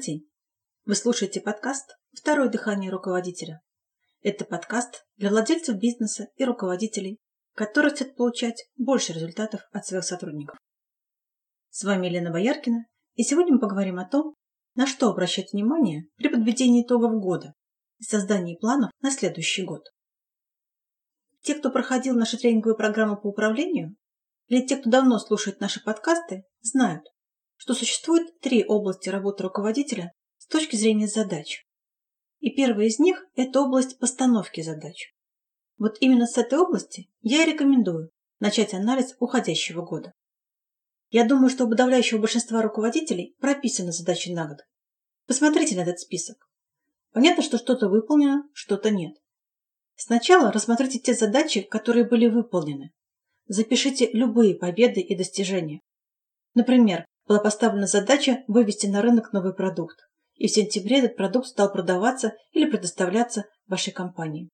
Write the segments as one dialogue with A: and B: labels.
A: День! Вы слушаете подкаст «Второе дыхание руководителя». Это подкаст для владельцев бизнеса и руководителей, которые хотят получать больше результатов от своих сотрудников. С вами Елена Бояркина, и сегодня мы поговорим о том, на что обращать внимание при подведении итогов года и создании планов на следующий год. Те, кто проходил наши тренинговые программы по управлению, или те, кто давно слушает наши подкасты, знают, что существует три области работы руководителя с точки зрения задач. И первая из них – это область постановки задач. Вот именно с этой области я и рекомендую начать анализ уходящего года. Я думаю, что у подавляющего большинства руководителей прописаны задачи на год. Посмотрите на этот список. Понятно, что что-то выполнено, что-то нет. Сначала рассмотрите те задачи, которые были выполнены. Запишите любые победы и достижения. Например, была поставлена задача вывести на рынок новый продукт, и в сентябре этот продукт стал продаваться или предоставляться вашей компании.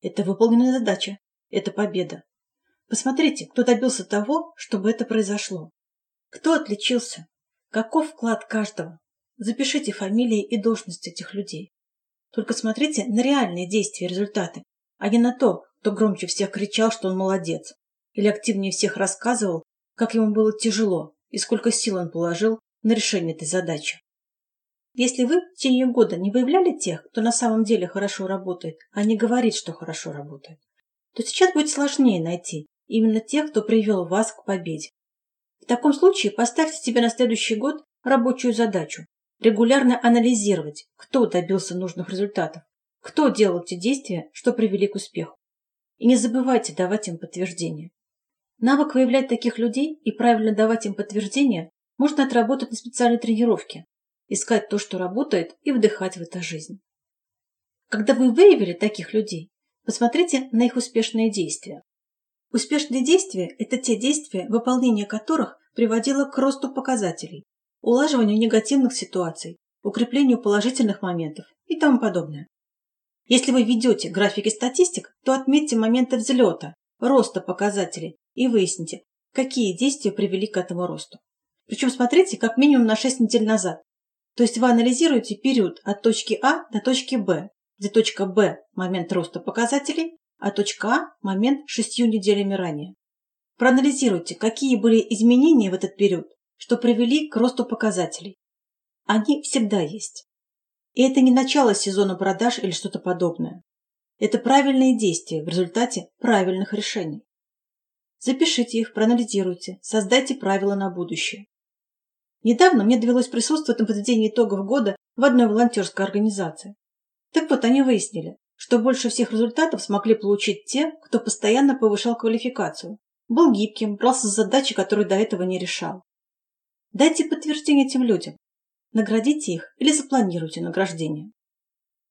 A: Это выполненная задача, это победа. Посмотрите, кто добился того, чтобы это произошло. Кто отличился? Каков вклад каждого? Запишите фамилии и должности этих людей. Только смотрите на реальные действия и результаты, а не на то, кто громче всех кричал, что он молодец, или активнее всех рассказывал, как ему было тяжело, и сколько сил он положил на решение этой задачи. Если вы в течение года не выявляли тех, кто на самом деле хорошо работает, а не говорит, что хорошо работает, то сейчас будет сложнее найти именно тех, кто привел вас к победе. В таком случае поставьте себе на следующий год рабочую задачу – регулярно анализировать, кто добился нужных результатов, кто делал те действия, что привели к успеху. И не забывайте давать им подтверждение. Навык выявлять таких людей и правильно давать им подтверждения можно отработать на специальной тренировке, искать то, что работает, и вдыхать в это жизнь. Когда вы выявили таких людей, посмотрите на их успешные действия. Успешные действия – это те действия, выполнение которых приводило к росту показателей, улаживанию негативных ситуаций, укреплению положительных моментов и тому подобное. Если вы ведете графики статистик, то отметьте моменты взлета, роста показателей и выясните, какие действия привели к этому росту. Причем смотрите как минимум на 6 недель назад. То есть вы анализируете период от точки А до точки Б, где точка Б – момент роста показателей, а точка А – момент шестью неделями ранее. Проанализируйте, какие были изменения в этот период, что привели к росту показателей. Они всегда есть. И это не начало сезона продаж или что-то подобное. Это правильные действия в результате правильных решений. Запишите их, проанализируйте, создайте правила на будущее. Недавно мне довелось присутствовать на подведении итогов года в одной волонтерской организации. Так вот, они выяснили, что больше всех результатов смогли получить те, кто постоянно повышал квалификацию, был гибким, брался за задачи, которые до этого не решал. Дайте подтверждение этим людям. Наградите их или запланируйте награждение.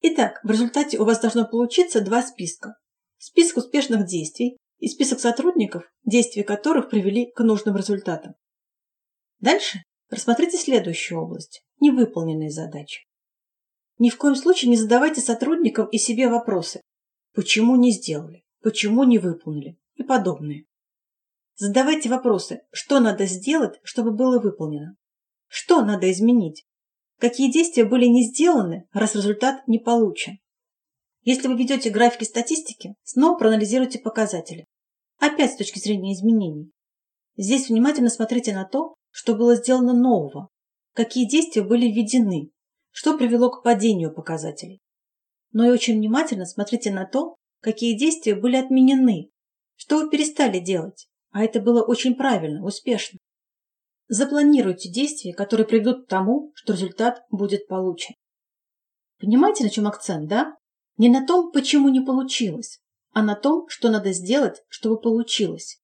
A: Итак, в результате у вас должно получиться два списка. Список успешных действий и список сотрудников, действия которых привели к нужным результатам. Дальше рассмотрите следующую область – невыполненные задачи. Ни в коем случае не задавайте сотрудникам и себе вопросы «почему не сделали?», «почему не выполнили?» и подобные. Задавайте вопросы «что надо сделать, чтобы было выполнено?», «что надо изменить?», какие действия были не сделаны, раз результат не получен. Если вы ведете графики статистики, снова проанализируйте показатели. Опять с точки зрения изменений. Здесь внимательно смотрите на то, что было сделано нового, какие действия были введены, что привело к падению показателей. Но и очень внимательно смотрите на то, какие действия были отменены, что вы перестали делать, а это было очень правильно, успешно. Запланируйте действия, которые приведут к тому, что результат будет получен. Понимаете, на чем акцент, да? Не на том, почему не получилось, а на том, что надо сделать, чтобы получилось.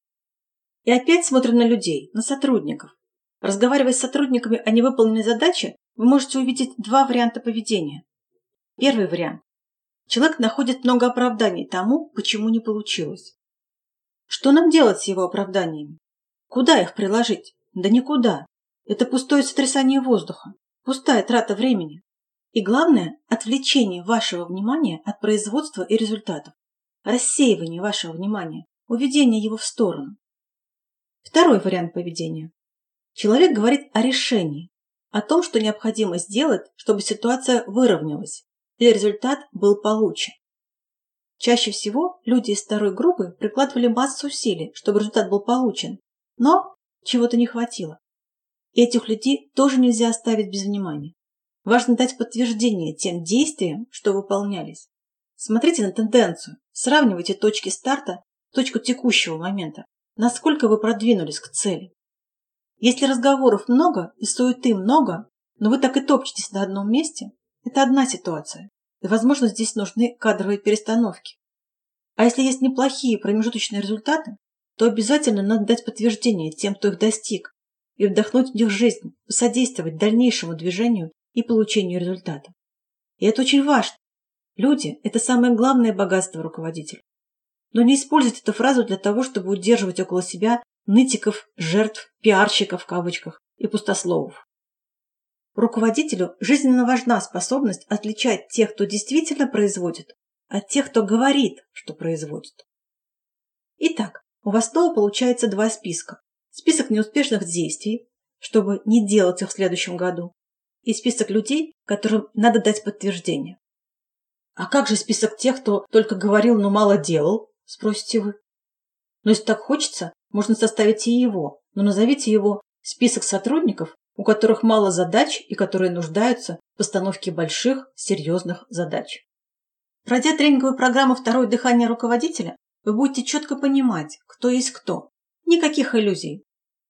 A: И опять смотрим на людей, на сотрудников. Разговаривая с сотрудниками о невыполненной задаче, вы можете увидеть два варианта поведения. Первый вариант. Человек находит много оправданий тому, почему не получилось. Что нам делать с его оправданиями? Куда их приложить? Да никуда. Это пустое сотрясание воздуха, пустая трата времени. И главное – отвлечение вашего внимания от производства и результатов рассеивание вашего внимания, уведение его в сторону. Второй вариант поведения. Человек говорит о решении, о том, что необходимо сделать, чтобы ситуация выровнялась и результат был получен. Чаще всего люди из второй группы прикладывали массу усилий, чтобы результат был получен, но чего-то не хватило. Этих людей тоже нельзя оставить без внимания. Важно дать подтверждение тем действиям, что выполнялись. Смотрите на тенденцию, сравнивайте точки старта, точку текущего момента, насколько вы продвинулись к цели. Если разговоров много и суеты много, но вы так и топчетесь на одном месте, это одна ситуация. И, возможно, здесь нужны кадровые перестановки. А если есть неплохие промежуточные результаты, то обязательно надо дать подтверждение тем, кто их достиг, и вдохнуть в них жизнь, посодействовать дальнейшему движению и получению результата. И это очень важно. Люди – это самое главное богатство руководителя. Но не используйте эту фразу для того, чтобы удерживать около себя нытиков, жертв, пиарщиков в кавычках и пустословов. Руководителю жизненно важна способность отличать тех, кто действительно производит, от тех, кто говорит, что производит. Итак, у вас снова получается два списка. Список неуспешных действий, чтобы не делать их в следующем году, и список людей, которым надо дать подтверждение. А как же список тех, кто только говорил, но мало делал, спросите вы. Но если так хочется, можно составить и его, но назовите его список сотрудников, у которых мало задач и которые нуждаются в постановке больших, серьезных задач. Пройдя тренинговую программу «Второе дыхание руководителя», вы будете четко понимать, кто есть кто. Никаких иллюзий.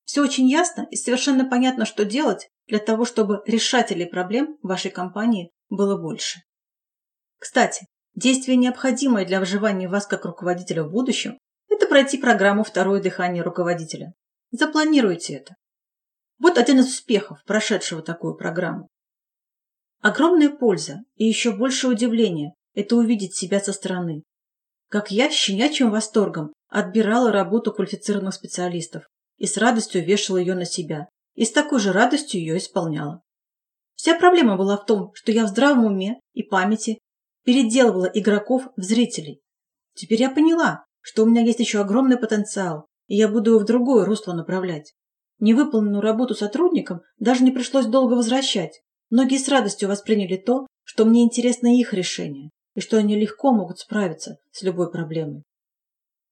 A: Все очень ясно и совершенно понятно, что делать для того, чтобы решателей проблем в вашей компании было больше. Кстати, действие, необходимое для выживания вас как руководителя в будущем, это пройти программу «Второе дыхание руководителя». Запланируйте это. Вот один из успехов, прошедшего такую программу. Огромная польза и еще больше удивления – это увидеть себя со стороны. Как я с щенячьим восторгом отбирала работу квалифицированных специалистов и с радостью вешала ее на себя, и с такой же радостью ее исполняла. Вся проблема была в том, что я в здравом уме и памяти переделывала игроков в зрителей. Теперь я поняла, что у меня есть еще огромный потенциал, и я буду его в другое русло направлять. Невыполненную работу сотрудникам даже не пришлось долго возвращать. Многие с радостью восприняли то, что мне интересно их решение, и что они легко могут справиться с любой проблемой.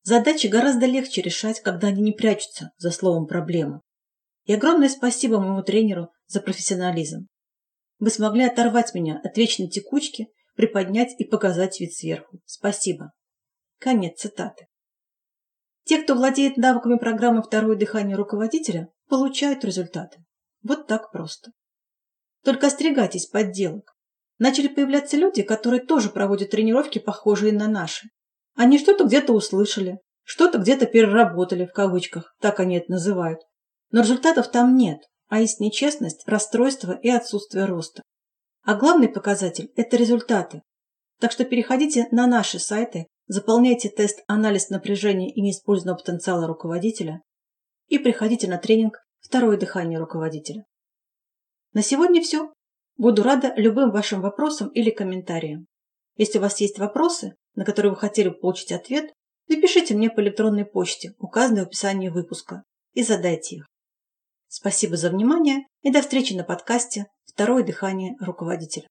A: Задачи гораздо легче решать, когда они не прячутся за словом «проблема». И огромное спасибо моему тренеру за профессионализм. Вы смогли оторвать меня от вечной текучки, приподнять и показать вид сверху. Спасибо. Конец цитаты. Те, кто владеет навыками программы «Второе дыхание руководителя», получают результаты. Вот так просто. Только остерегайтесь подделок. Начали появляться люди, которые тоже проводят тренировки, похожие на наши. Они что-то где-то услышали, что-то где-то переработали, в кавычках, так они это называют. Но результатов там нет, а есть нечестность, расстройство и отсутствие роста. А главный показатель – это результаты. Так что переходите на наши сайты, заполняйте тест «Анализ напряжения и неиспользованного потенциала руководителя» и приходите на тренинг «Второе дыхание руководителя». На сегодня все. Буду рада любым вашим вопросам или комментариям. Если у вас есть вопросы, на которые вы хотели бы получить ответ, напишите мне по электронной почте, указанной в описании выпуска, и задайте их. Спасибо за внимание и до встречи на подкасте «Второе дыхание руководителя».